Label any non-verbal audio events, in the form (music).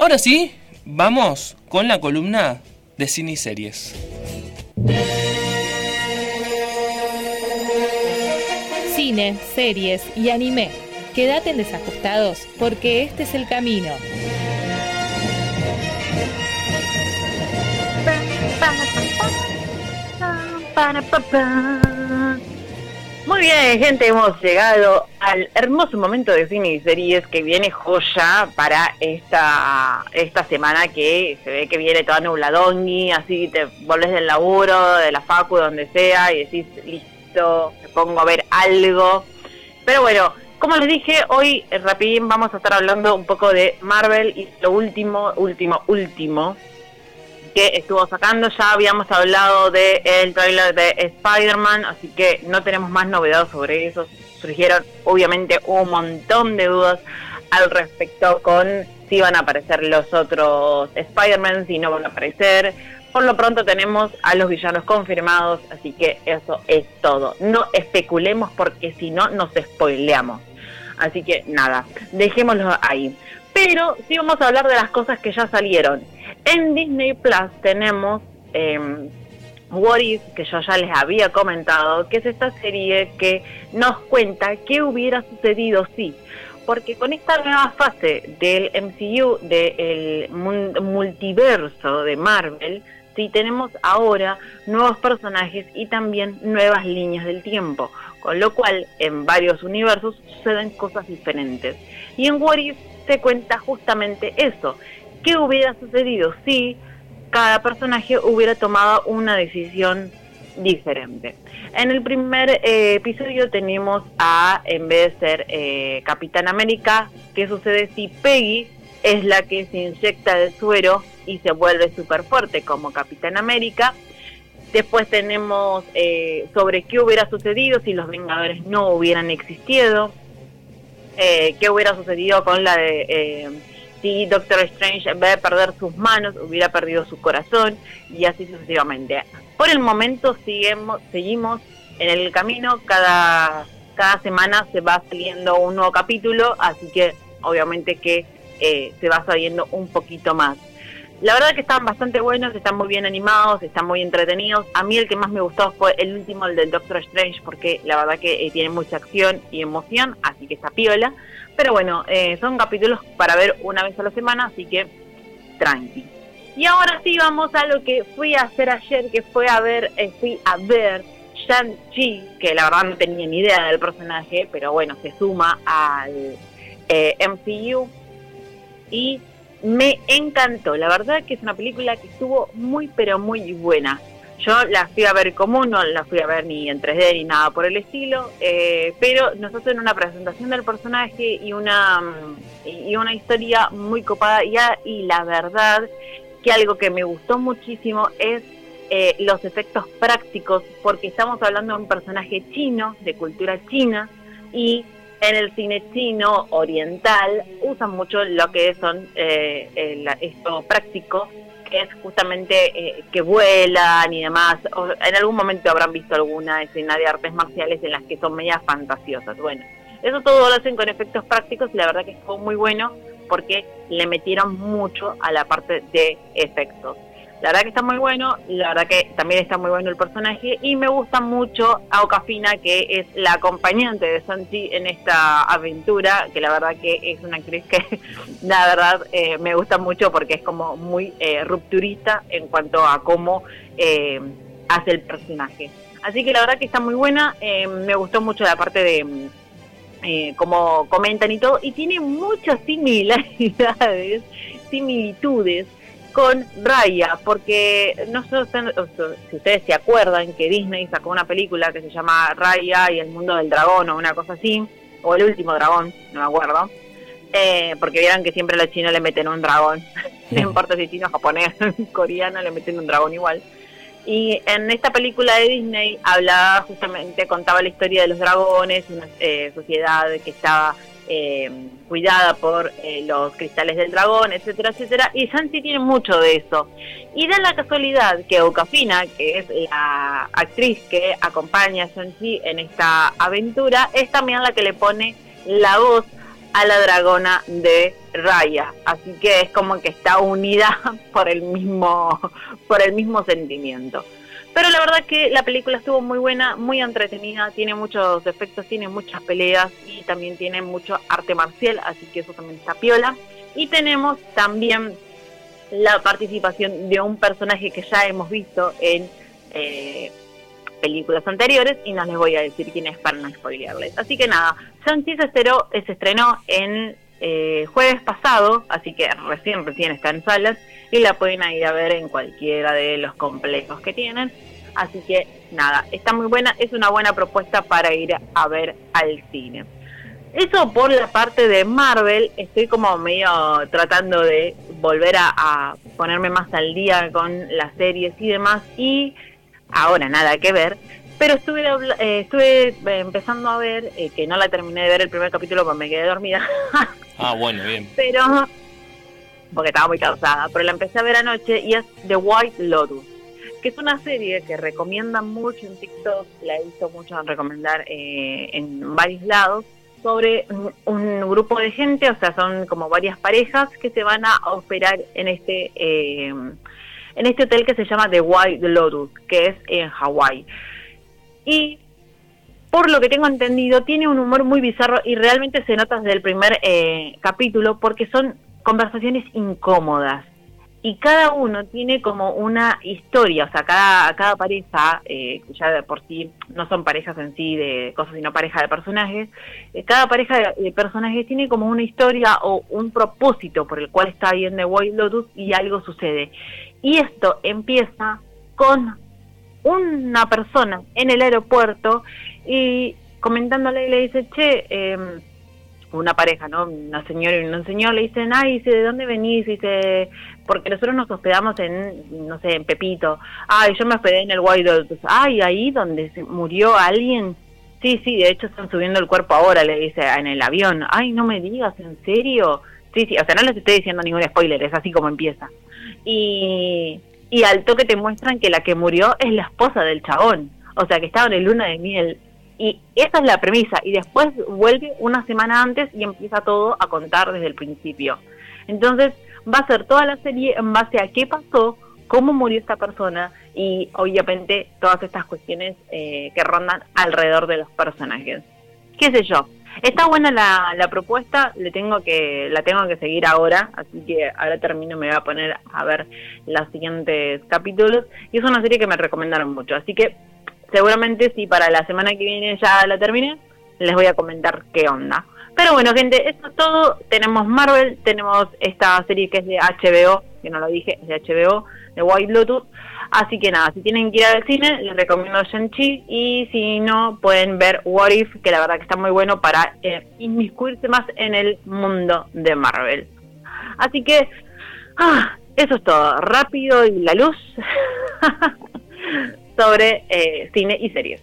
Ahora sí, vamos con la columna de cine y series. Cine, series y anime. Quédate en desajustados porque este es el camino. Bien, gente, hemos llegado al hermoso momento de cine y series que viene joya para esta, esta semana que se ve que viene toda nubladongi, así te volvés del laburo, de la facu, donde sea, y decís, listo, me pongo a ver algo. Pero bueno, como les dije, hoy eh, rapidín vamos a estar hablando un poco de Marvel y lo último, último, último que estuvo sacando. Ya habíamos hablado del el trailer de Spider-Man, así que no tenemos más novedades sobre eso. Surgieron obviamente un montón de dudas al respecto con si van a aparecer los otros Spider-Man, si no van a aparecer. Por lo pronto tenemos a los villanos confirmados, así que eso es todo. No especulemos porque si no nos spoileamos. Así que nada, dejémoslo ahí. Pero sí vamos a hablar de las cosas que ya salieron. En Disney Plus tenemos eh, What If, que yo ya les había comentado, que es esta serie que nos cuenta qué hubiera sucedido si. Porque con esta nueva fase del MCU, del multiverso de Marvel, sí tenemos ahora nuevos personajes y también nuevas líneas del tiempo. Con lo cual, en varios universos suceden cosas diferentes. Y en What If se cuenta justamente eso, ¿Qué hubiera sucedido si cada personaje hubiera tomado una decisión diferente? En el primer eh, episodio tenemos a, en vez de ser eh, Capitán América, ¿qué sucede si Peggy es la que se inyecta el suero y se vuelve súper fuerte como Capitán América? Después tenemos eh, sobre qué hubiera sucedido si los Vengadores no hubieran existido. qué hubiera sucedido con la de si Doctor Strange en vez de perder sus manos hubiera perdido su corazón y así sucesivamente. Por el momento seguimos, seguimos en el camino, cada, cada semana se va saliendo un nuevo capítulo, así que obviamente que eh, se va saliendo un poquito más. La verdad que están bastante buenos, están muy bien animados, están muy entretenidos. A mí el que más me gustó fue el último, el del Doctor Strange, porque la verdad que eh, tiene mucha acción y emoción, así que está piola. Pero bueno, eh, son capítulos para ver una vez a la semana, así que tranqui. Y ahora sí vamos a lo que fui a hacer ayer, que fue a ver, eh, fui a ver Shang-Chi, que la verdad no tenía ni idea del personaje, pero bueno, se suma al eh, MCU y me encantó. La verdad que es una película que estuvo muy pero muy buena. Yo la fui a ver común, no la fui a ver ni en 3D ni nada por el estilo, eh, pero nos hacen una presentación del personaje y una, y una historia muy copada y, y la verdad que algo que me gustó muchísimo es eh, los efectos prácticos, porque estamos hablando de un personaje chino, de cultura china, y en el cine chino oriental usan mucho lo que son eh, esto práctico es justamente eh, que vuelan y demás. en algún momento habrán visto alguna escena de artes marciales en las que son medias fantasiosas. Bueno, eso todo lo hacen con efectos prácticos y la verdad que fue muy bueno porque le metieron mucho a la parte de efectos. La verdad que está muy bueno, la verdad que también está muy bueno el personaje y me gusta mucho a Okafina, que es la acompañante de Santi en esta aventura, que la verdad que es una actriz que (laughs) la verdad eh, me gusta mucho porque es como muy eh, rupturista en cuanto a cómo eh, hace el personaje. Así que la verdad que está muy buena, me gustó mucho la parte de cómo comentan y todo, y tiene muchas similaridades, (laughs) similitudes con Raya, porque no sé si ustedes se acuerdan que Disney sacó una película que se llama Raya y el mundo del dragón o una cosa así, o el último dragón, no me acuerdo, eh, porque vieron que siempre a los chinos le meten un dragón, (laughs) no importa si chino, japonés, (laughs) coreano, le meten un dragón igual. Y en esta película de Disney hablaba justamente, contaba la historia de los dragones, una eh, sociedad que estaba eh, cuidada por eh, los cristales del dragón, etcétera, etcétera. Y Santi tiene mucho de eso. Y da la casualidad que Okafina, que es la actriz que acompaña a Santi en esta aventura, es también la que le pone la voz a la dragona de Raya. Así que es como que está unida (laughs) por el mismo, por el mismo sentimiento. Pero la verdad que la película estuvo muy buena, muy entretenida, tiene muchos efectos, tiene muchas peleas y también tiene mucho arte marcial, así que eso también está piola. Y tenemos también la participación de un personaje que ya hemos visto en eh, películas anteriores y no les voy a decir quién es para no spoilearles. Así que nada, Shang-Chi se, estrenó en eh, jueves pasado, así que recién, recién está en salas y la pueden ir a ver en cualquiera de los complejos que tienen. Así que nada, está muy buena, es una buena propuesta para ir a ver al cine. Eso por la parte de Marvel, estoy como medio tratando de volver a, ponerme más al día con las series y demás y ahora nada que ver, pero estuve eh, estuve eh, empezando a ver, eh, que no la terminé de ver el primer capítulo porque me quedé dormida. (laughs) ah, bueno, bien. Pero, porque estaba muy cansada, pero la empecé a ver anoche y es The White Lotus, que es una serie que recomiendan mucho en TikTok, la he visto mucho recomendar en varios lados, sobre un, grupo de gente, o sea, son como varias parejas que se van a operar en este eh, en este hotel que se llama The White Lotus, que es en Hawái. Y por lo que tengo entendido, tiene un humor muy bizarro y realmente se nota desde el primer eh, capítulo porque son conversaciones incómodas y cada uno tiene como una historia, o sea, cada, cada pareja, eh, ya de por sí no son parejas en sí de cosas, sino pareja de personajes, eh, cada pareja de, personajes tiene como una historia o un propósito por el cual está bien de White Lotus y algo sucede. Y esto empieza con una persona en el aeropuerto y comentándole le dice, che, eh, una pareja, ¿no? Una señora y un señor le dicen, ay, dice, ¿de dónde venís? Dice, porque nosotros nos hospedamos en, no sé, en Pepito. Ay, yo me hospedé en el White Ay, ahí donde se murió alguien. Sí, sí, de hecho están subiendo el cuerpo ahora, le dice, en el avión. Ay, no me digas, ¿en serio? Sí, sí, o sea, no les estoy diciendo ningún spoiler, es así como empieza. Y, y al toque te muestran que la que murió es la esposa del chabón. O sea, que estaban en luna de miel y esa es la premisa. Y después vuelve una semana antes y empieza todo a contar desde el principio. Entonces va a ser toda la serie en base a qué pasó, cómo murió esta persona y obviamente todas estas cuestiones eh, que rondan alrededor de los personajes. ¿Qué sé yo? Está buena la, la, propuesta, le tengo que, la tengo que seguir ahora, así que ahora termino, me voy a poner a ver los siguientes capítulos. Y es una serie que me recomendaron mucho, así que seguramente si para la semana que viene ya la termine, les voy a comentar qué onda. Pero bueno, gente, eso es todo. Tenemos Marvel, tenemos esta serie que es de HBO, que no lo dije, es de HBO, de White Lotus. Así que nada, si tienen que ir al cine, les recomiendo Shang-Chi. Y si no, pueden ver What If, que la verdad que está muy bueno para eh, inmiscuirse más en el mundo de Marvel. Así que, ah, eso es todo. Rápido y la luz. (laughs) sobre eh, cine y series.